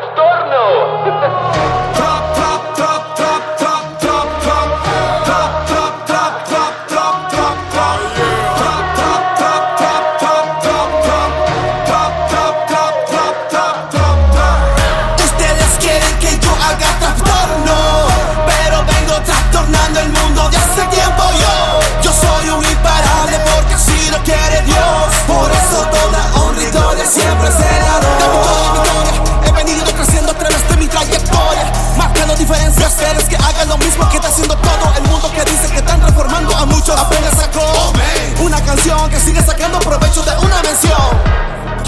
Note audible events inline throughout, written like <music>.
Stop.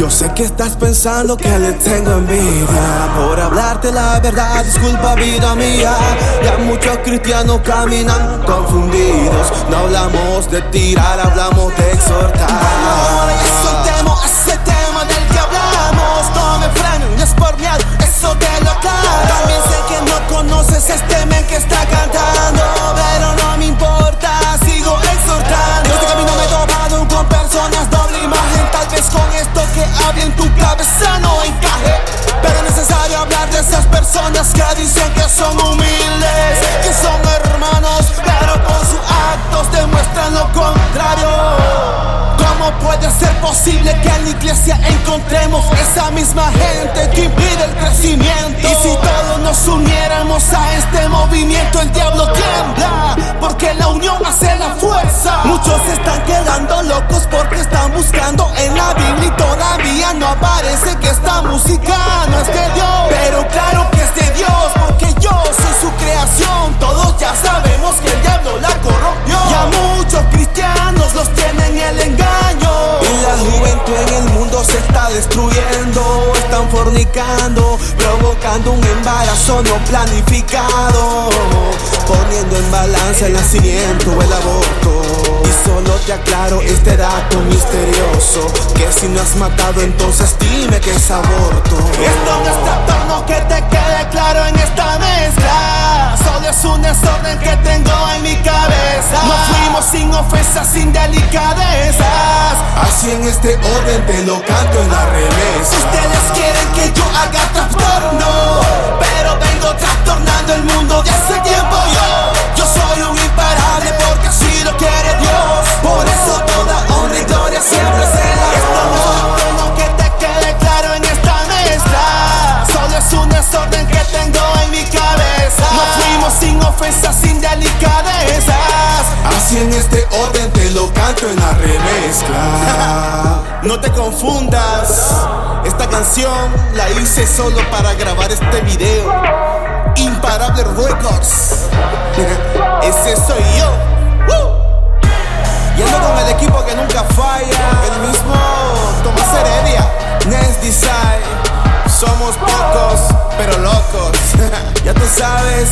Sé que estás pensando que le tengo envidia. Por hablarte la verdad, disculpa vida mía. Ya muchos cristianos caminan confundidos. No hablamos de tirar, hablamos de exhortar dicen que son humildes Que son hermanos, pero con sus actos demuestran lo contrario ¿Cómo puede ser posible que en la iglesia encontremos esa misma gente que impide el crecimiento? Y si todos nos uniéramos a este movimiento, el diablo tiembla, porque la unión hace la fuerza. Muchos destruyendo Están fornicando, provocando un embarazo no planificado Poniendo en balanza el nacimiento o el aborto. Y solo te aclaro este dato misterioso Que si no has matado entonces dime que es aborto. Esto no es trastorno que te quede claro en esta mezcla. Solo es un desorden que tengo en mi fuimos sin ofensas, sin delicadezas. Así en este orden te lo canto en la revés. Ustedes Así en este orden te lo canto en la remezcla No te confundas, esta canción la hice solo para grabar este video. Imparable Records. <laughs> Ese soy yo. ¡Woo! Y ando con el equipo que nunca falla. El mismo Tomás Heredia, Nest Design. Somos pocos, pero locos. <laughs> ya tú sabes,